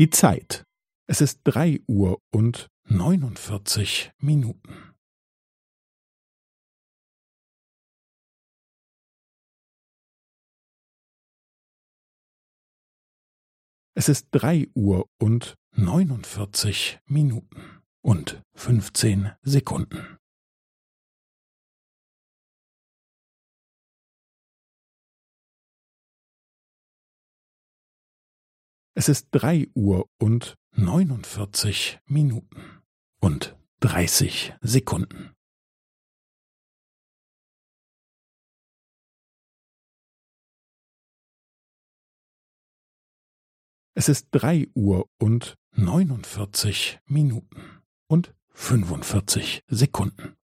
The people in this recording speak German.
Die Zeit. Es ist drei Uhr und neunundvierzig Minuten. Es ist drei Uhr und neunundvierzig Minuten und fünfzehn Sekunden. Es ist drei Uhr und neunundvierzig Minuten und dreißig Sekunden. Es ist drei Uhr und neunundvierzig Minuten und fünfundvierzig Sekunden.